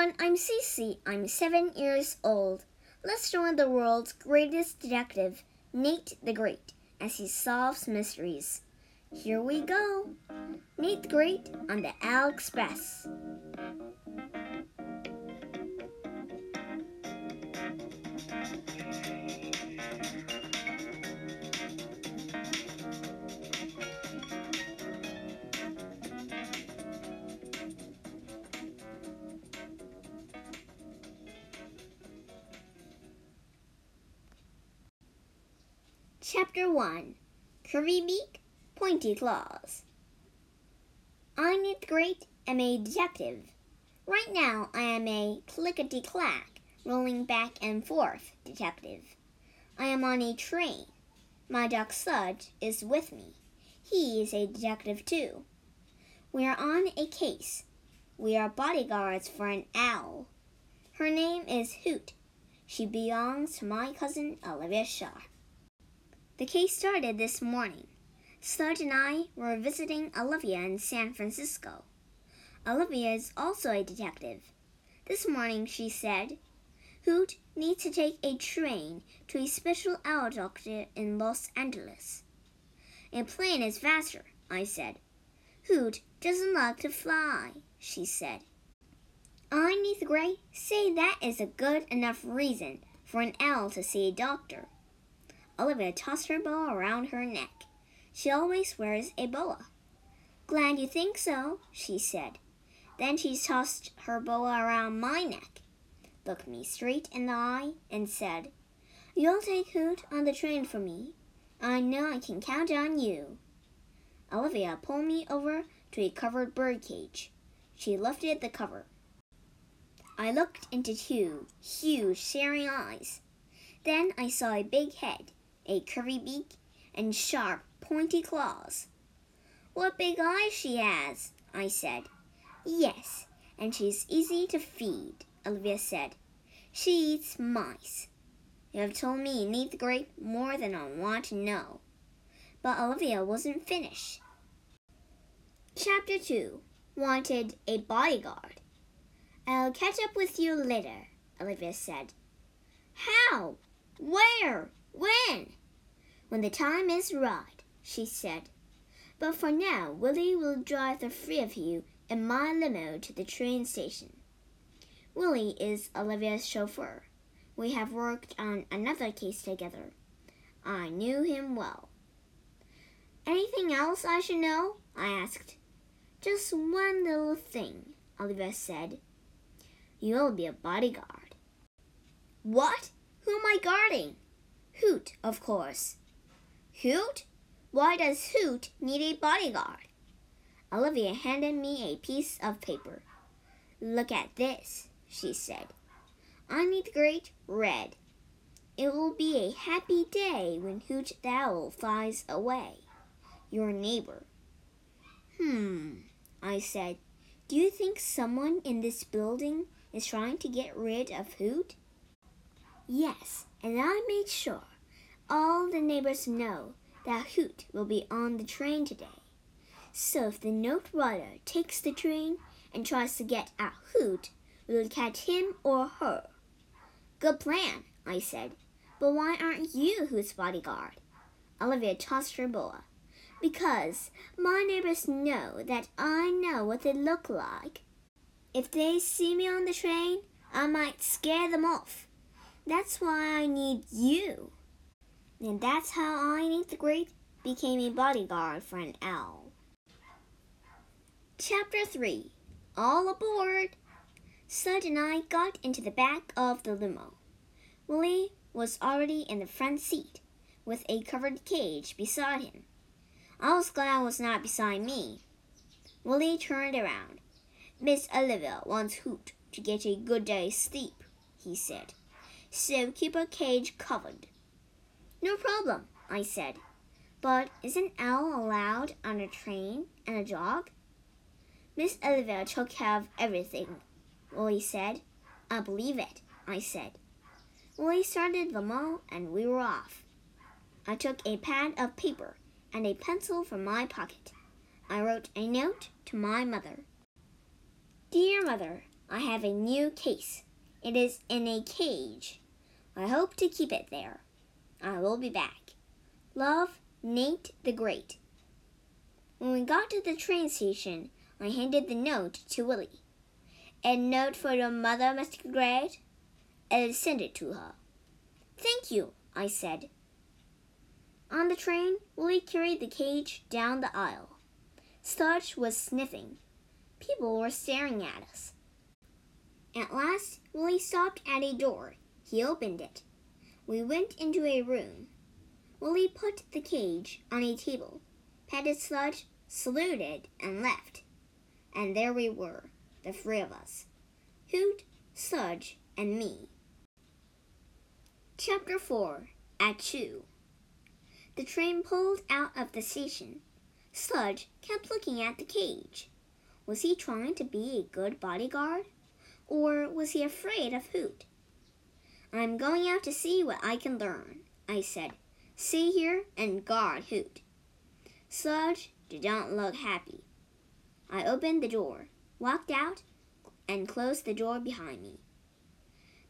everyone, I'm Cece. I'm seven years old. Let's join the world's greatest detective, Nate the Great, as he solves mysteries. Here we go. Nate the Great on the Owl Express. Chapter 1 Curvy Beak, Pointy Claws. I'm Great, am a detective. Right now, I am a clickety clack, rolling back and forth detective. I am on a train. My dog Sludge is with me. He is a detective too. We are on a case. We are bodyguards for an owl. Her name is Hoot. She belongs to my cousin Olivia Sharp. The case started this morning. Sludge and I were visiting Olivia in San Francisco. Olivia is also a detective. This morning she said, Hoot needs to take a train to a special owl doctor in Los Angeles. A plane is faster, I said. Hoot doesn't like to fly, she said. I, Nate Gray, say that is a good enough reason for an owl to see a doctor. Olivia tossed her boa around her neck. She always wears a boa. Glad you think so, she said. Then she tossed her boa around my neck, looked me straight in the eye, and said, You'll take Hoot on the train for me. I know I can count on you. Olivia pulled me over to a covered bird cage. She lifted the cover. I looked into two huge, staring eyes. Then I saw a big head a curvy beak, and sharp, pointy claws. What big eyes she has, I said. Yes, and she's easy to feed, Olivia said. She eats mice. You have told me Nate the Great more than I want to know. But Olivia wasn't finished. Chapter 2 Wanted a bodyguard. I'll catch up with you later, Olivia said. How? Where? When? When the time is right, she said. But for now, Willie will drive the three of you in my limo to the train station. Willie is Olivia's chauffeur. We have worked on another case together. I knew him well. Anything else I should know? I asked. Just one little thing, Olivia said. You'll be a bodyguard. What? Who am I guarding? Hoot, of course. Hoot? Why does Hoot need a bodyguard? Olivia handed me a piece of paper. Look at this, she said. I need the great red. It will be a happy day when Hoot the Owl flies away. Your neighbor. Hmm, I said. Do you think someone in this building is trying to get rid of Hoot? Yes, and I made sure all the neighbors know that Hoot will be on the train today. So if the note writer takes the train and tries to get at Hoot, we'll catch him or her. Good plan, I said. But why aren't you Hoot's bodyguard? Olivia tossed her boa. Because my neighbors know that I know what they look like. If they see me on the train, I might scare them off. That's why I need you. And that's how I, Nate the Great, became a bodyguard for an owl. Chapter 3 All Aboard! Sludge and I got into the back of the limo. Willie was already in the front seat, with a covered cage beside him. I was glad was not beside me. Willie turned around. Miss Olivia wants Hoot to get a good day's sleep, he said. So keep her cage covered. No problem, I said. But is an owl allowed on a train and a dog? Miss Olivia took care of everything, Willie said. I believe it, I said. Willie started the mall and we were off. I took a pad of paper and a pencil from my pocket. I wrote a note to my mother. Dear Mother, I have a new case. It is in a cage. I hope to keep it there. I will be back. Love, Nate the Great. When we got to the train station, I handed the note to Willie. A note for your mother, Mr. Great? And sent it to her. Thank you, I said. On the train, Willie carried the cage down the aisle. Sludge was sniffing. People were staring at us. At last, Willie stopped at a door. He opened it. We went into a room. Willie put the cage on a table, petted Sludge, saluted, and left. And there we were, the three of us Hoot, Sludge, and me. Chapter 4 Achoo The train pulled out of the station. Sludge kept looking at the cage. Was he trying to be a good bodyguard? Or was he afraid of Hoot? I'm going out to see what I can learn, I said. See here and guard Hoot. Sludge did not look happy. I opened the door, walked out, and closed the door behind me.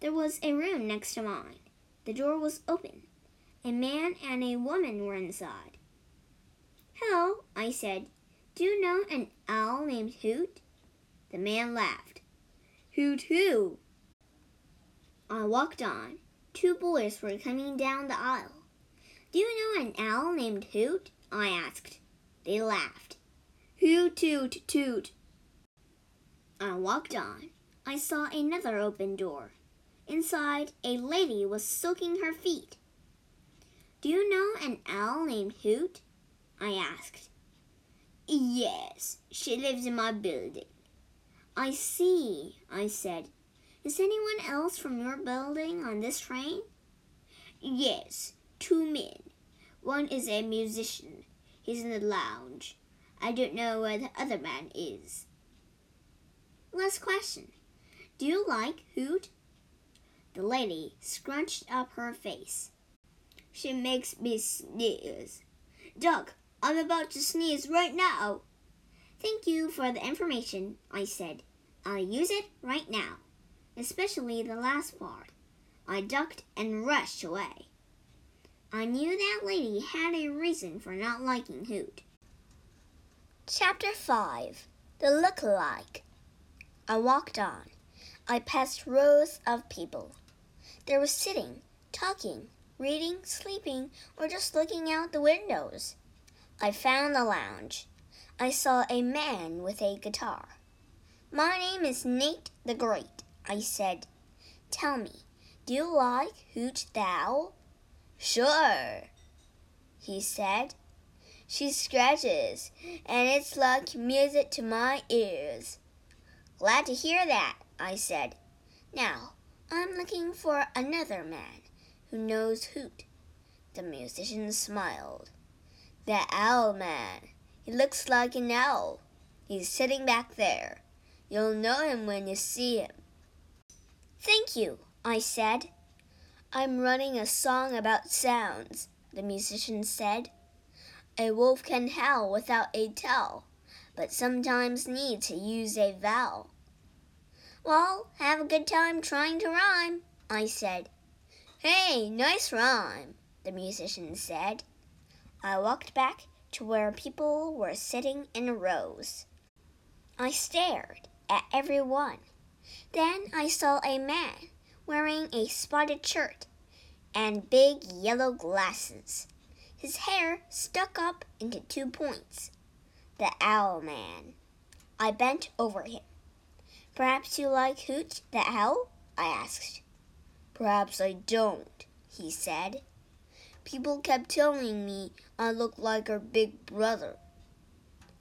There was a room next to mine. The door was open. A man and a woman were inside. Hello, I said. Do you know an owl named Hoot? The man laughed. Hoot who? I walked on. Two boys were coming down the aisle. Do you know an owl named Hoot? I asked. They laughed. Hoot toot toot. I walked on. I saw another open door. Inside, a lady was soaking her feet. Do you know an owl named Hoot? I asked. Yes, she lives in my building. I see, I said. Is anyone else from your building on this train? Yes, two men. One is a musician. He's in the lounge. I don't know where the other man is. Last question. Do you like Hoot? The lady scrunched up her face. She makes me sneeze. Doc, I'm about to sneeze right now. Thank you for the information, I said. I'll use it right now especially the last part. I ducked and rushed away. I knew that lady had a reason for not liking Hoot. Chapter 5 The Look-alike I walked on. I passed rows of people. They were sitting, talking, reading, sleeping, or just looking out the windows. I found the lounge. I saw a man with a guitar. My name is Nate the Great. I said. Tell me, do you like Hoot the Owl? Sure, he said. She scratches, and it's like music to my ears. Glad to hear that, I said. Now, I'm looking for another man who knows Hoot. The musician smiled. The owl man. He looks like an owl. He's sitting back there. You'll know him when you see him. Thank you, I said. I'm running a song about sounds, the musician said. A wolf can howl without a tell, but sometimes needs to use a vowel. Well, have a good time trying to rhyme, I said. Hey, nice rhyme, the musician said. I walked back to where people were sitting in rows. I stared at every one. Then I saw a man wearing a spotted shirt and big yellow glasses. His hair stuck up into two points. The Owl Man. I bent over him. Perhaps you like Hoot the Owl? I asked. Perhaps I don't, he said. People kept telling me I looked like her big brother.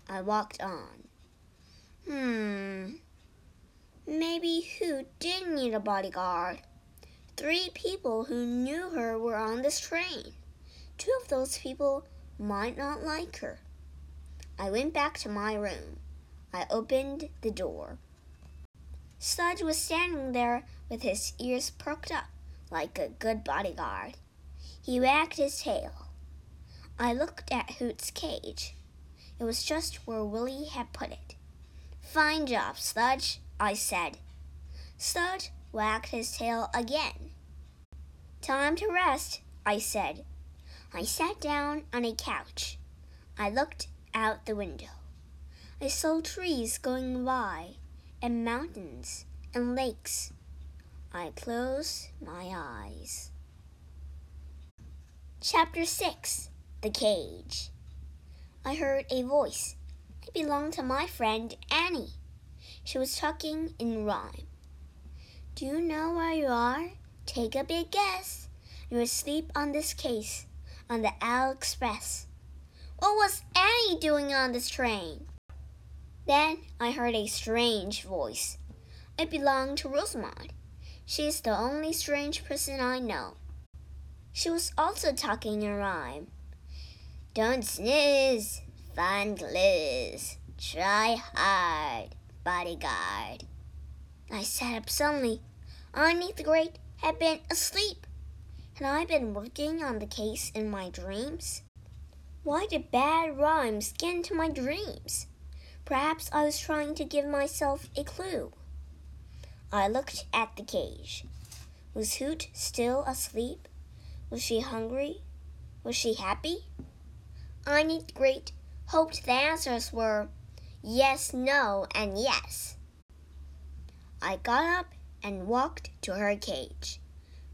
I walked on. Hmm, Maybe Hoot did need a bodyguard. Three people who knew her were on this train. Two of those people might not like her. I went back to my room. I opened the door. Sludge was standing there with his ears perked up like a good bodyguard. He wagged his tail. I looked at Hoot's cage. It was just where Willie had put it. Fine job, Sludge. I said. Sludge wagged his tail again. Time to rest, I said. I sat down on a couch. I looked out the window. I saw trees going by, and mountains and lakes. I closed my eyes. Chapter 6 The Cage. I heard a voice. It belonged to my friend Annie. She was talking in rhyme. Do you know where you are? Take a big guess. You're asleep on this case on the Owl Express. What was Annie doing on this train? Then I heard a strange voice. It belonged to Rosamond. She is the only strange person I know. She was also talking in rhyme. Don't sneeze, find gliz. Try hard, bodyguard. I sat up suddenly. Arnie the Great had been asleep. Had I been working on the case in my dreams? Why did bad rhymes get into my dreams? Perhaps I was trying to give myself a clue. I looked at the cage. Was Hoot still asleep? Was she hungry? Was she happy? I need great hoped the answers were yes, no, and yes. I got up and walked to her cage.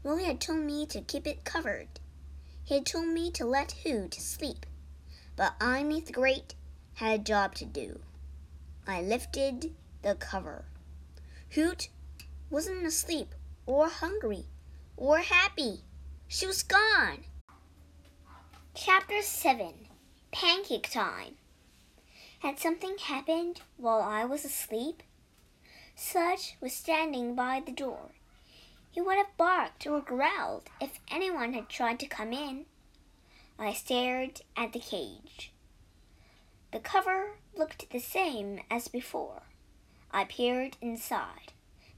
Willie had told me to keep it covered. He had told me to let Hoot sleep, but I the Great had a job to do. I lifted the cover. Hoot wasn't asleep or hungry or happy. She was gone. Chapter 7 Pancake Time. Had something happened while I was asleep? Sludge was standing by the door. He would have barked or growled if anyone had tried to come in. I stared at the cage. The cover looked the same as before. I peered inside.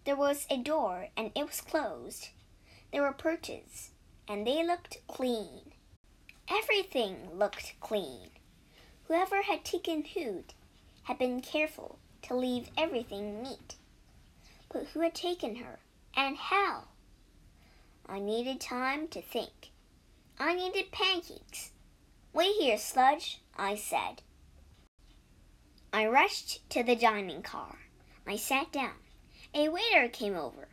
There was a door and it was closed. There were perches and they looked clean. Everything looked clean. Whoever had taken Hoot had been careful to leave everything neat. But who had taken her, and how? I needed time to think. I needed pancakes. Wait here, Sludge, I said. I rushed to the dining car. I sat down. A waiter came over.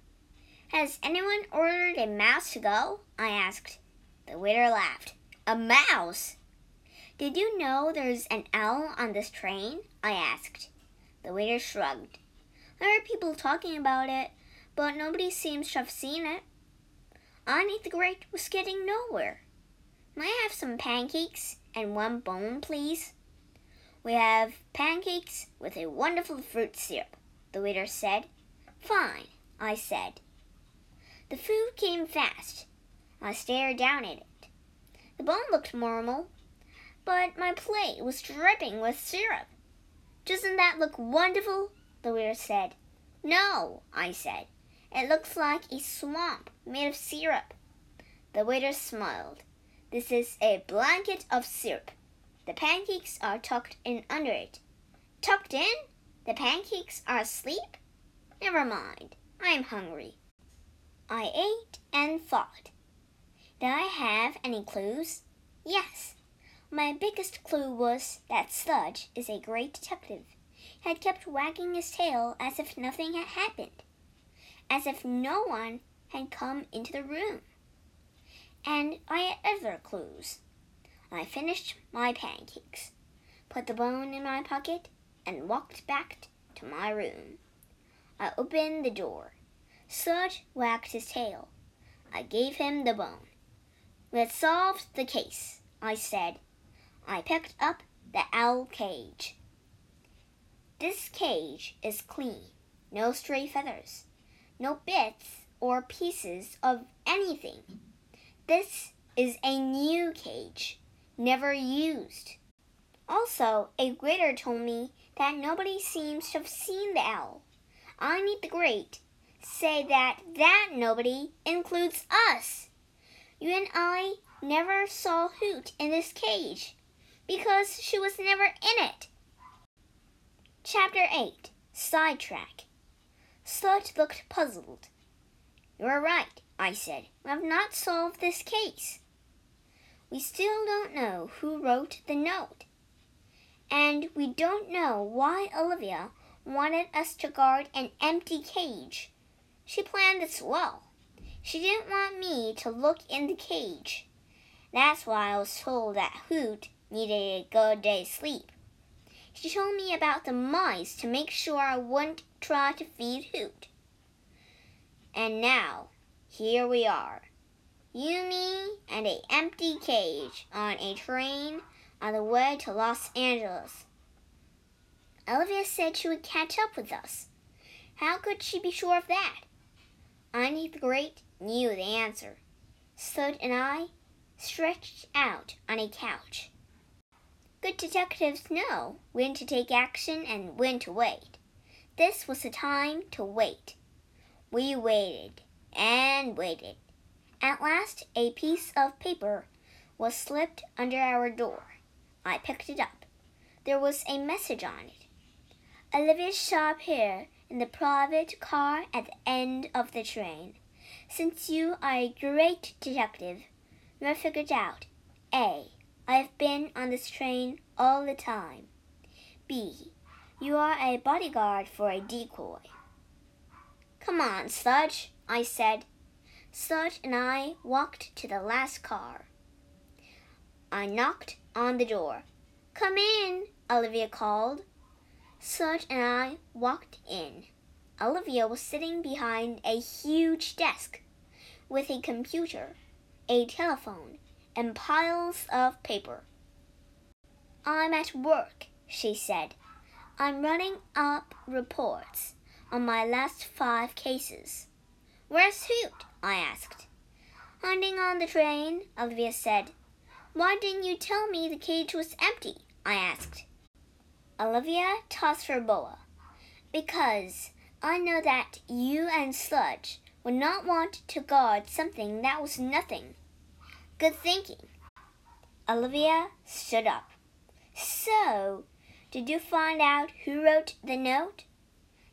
Has anyone ordered a mouse to go? I asked. The waiter laughed. A mouse? Did you know there's an owl on this train? I asked. The waiter shrugged. I heard people talking about it, but nobody seems to have seen it. Arnie the Great was getting nowhere. May I have some pancakes and one bone, please? We have pancakes with a wonderful fruit syrup, the waiter said. Fine, I said. The food came fast. I stared down at it. The bone looked normal, but my plate was dripping with syrup. Doesn't that look wonderful? The waiter said. No, I said. It looks like a swamp made of syrup. The waiter smiled. This is a blanket of syrup. The pancakes are tucked in under it. Tucked in? The pancakes are asleep? Never mind. I'm hungry. I ate and thought. Did I have any clues? Yes. My biggest clue was that Sludge is a great detective. He had kept wagging his tail as if nothing had happened, as if no one had come into the room. And I had other clues. I finished my pancakes, put the bone in my pocket, and walked back to my room. I opened the door. Sludge wagged his tail. I gave him the bone. Had solved the case, I said. I picked up the owl cage. This cage is clean, no stray feathers, no bits or pieces of anything. This is a new cage, never used. Also, a waiter told me that nobody seems to have seen the owl. I need the Great say that that nobody includes us. You and I never saw Hoot in this cage because she was never in it. Chapter 8 Sidetrack Sludge looked puzzled. You are right, I said. We have not solved this case. We still don't know who wrote the note. And we don't know why Olivia wanted us to guard an empty cage. She planned this well. She didn't want me to look in the cage. That's why I was told that Hoot needed a good day's sleep. She told me about the mice to make sure I wouldn't try to feed Hoot. And now, here we are. You, me, and a empty cage on a train on the way to Los Angeles. Olivia said she would catch up with us. How could she be sure of that? Einie the Great knew the answer. Sludge and I stretched out on a couch. Good detectives know when to take action and when to wait. This was the time to wait. We waited and waited. At last, a piece of paper was slipped under our door. I picked it up. There was a message on it. Olivia Sharp here in the private car at the end of the train. Since you are a great detective, you have figured out A. I have been on this train all the time. B. You are a bodyguard for a decoy. Come on, Sludge, I said. Sludge and I walked to the last car. I knocked on the door. Come in, Olivia called. Sludge and I walked in. Olivia was sitting behind a huge desk with a computer, a telephone, and piles of paper. I'm at work, she said. I'm running up reports on my last five cases. Where's Hoot? I asked. Hunting on the train, Olivia said. Why didn't you tell me the cage was empty? I asked. Olivia tossed her boa. Because I know that you and Sludge would not want to guard something that was nothing. Good thinking. Olivia stood up. So, did you find out who wrote the note?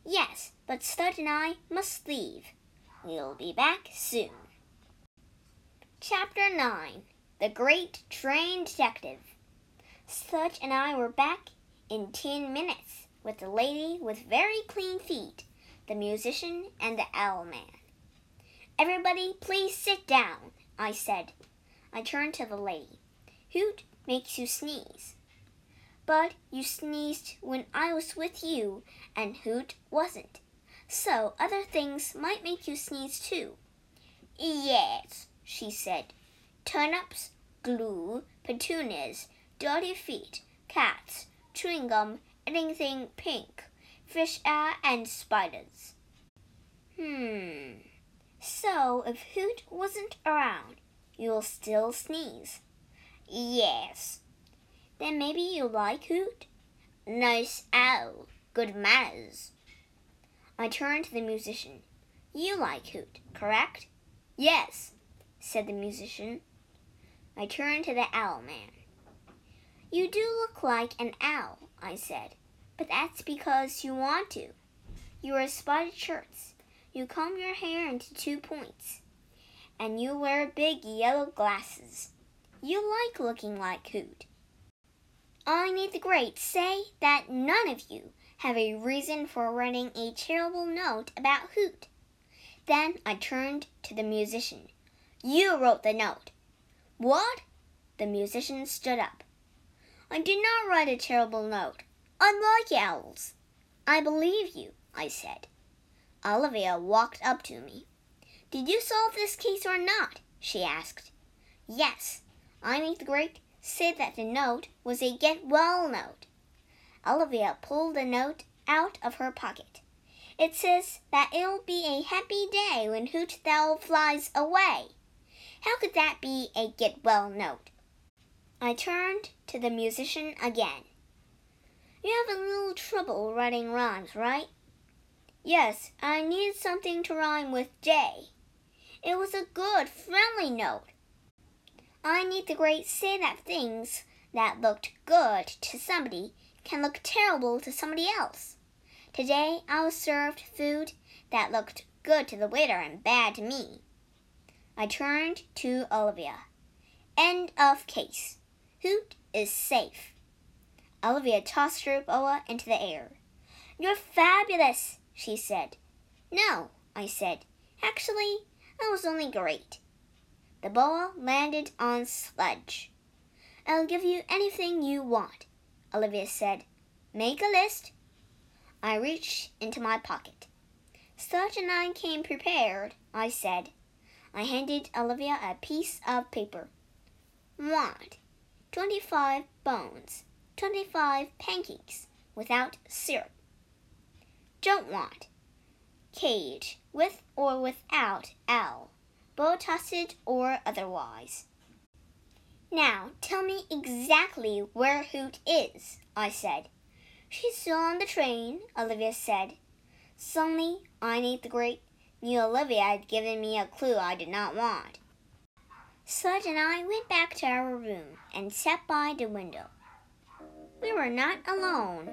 Yes, but Sludge and I must leave. We'll be back soon. Chapter 9 The Great Train Detective. Sludge and I were back in ten minutes with the lady with very clean feet, the musician, and the owl man. Everybody, please sit down, I said. I turned to the lady. Hoot makes you sneeze. But you sneezed when I was with you, and Hoot wasn't. So other things might make you sneeze too. Yes, she said. Turnips, glue, petunias, dirty feet, cats, chewing gum, anything pink, fish air, and spiders. Hmm. So, if Hoot wasn't around, you'll still sneeze. Yes. Then maybe you like Hoot? Nice owl. Good manners. I turned to the musician. You like Hoot, correct? Yes, said the musician. I turned to the owl man. You do look like an owl, I said, but that's because you want to. You wear spotted shirts, you comb your hair into two points, and you wear big yellow glasses. You like looking like Hoot. I need the Great say that none of you have a reason for writing a terrible note about Hoot. Then I turned to the musician. You wrote the note. What? The musician stood up. I did not write a terrible note. I like owls. I believe you, I said. Olivia walked up to me. Did you solve this case or not? she asked. Yes, Einie the Great said that the note was a get well note. Olivia pulled the note out of her pocket. It says that it'll be a happy day when Hoot Owl flies away. How could that be a get well note? I turned to the musician again. You have a little trouble writing rhymes, right? Yes, I need something to rhyme with day. It was a good, friendly note. I need the Great say that things that looked good to somebody can look terrible to somebody else. Today I was served food that looked good to the waiter and bad to me. I turned to Olivia. End of case. Hoot is safe. Olivia tossed her boa into the air. You're fabulous, she said. No, I said. Actually, that was only great. The boa landed on Sludge. I'll give you anything you want, Olivia said. Make a list. I reached into my pocket. Sludge and I came prepared, I said. I handed Olivia a piece of paper. Want 25 bones, 25 pancakes without syrup. Don't want cage with or without L, bow tossed or otherwise. Now tell me exactly where Hoot is, I said. She's still on the train, Olivia said. Suddenly, I need the great knew Olivia had given me a clue I did not want. Sludge and I went back to our room and sat by the window. We were not alone.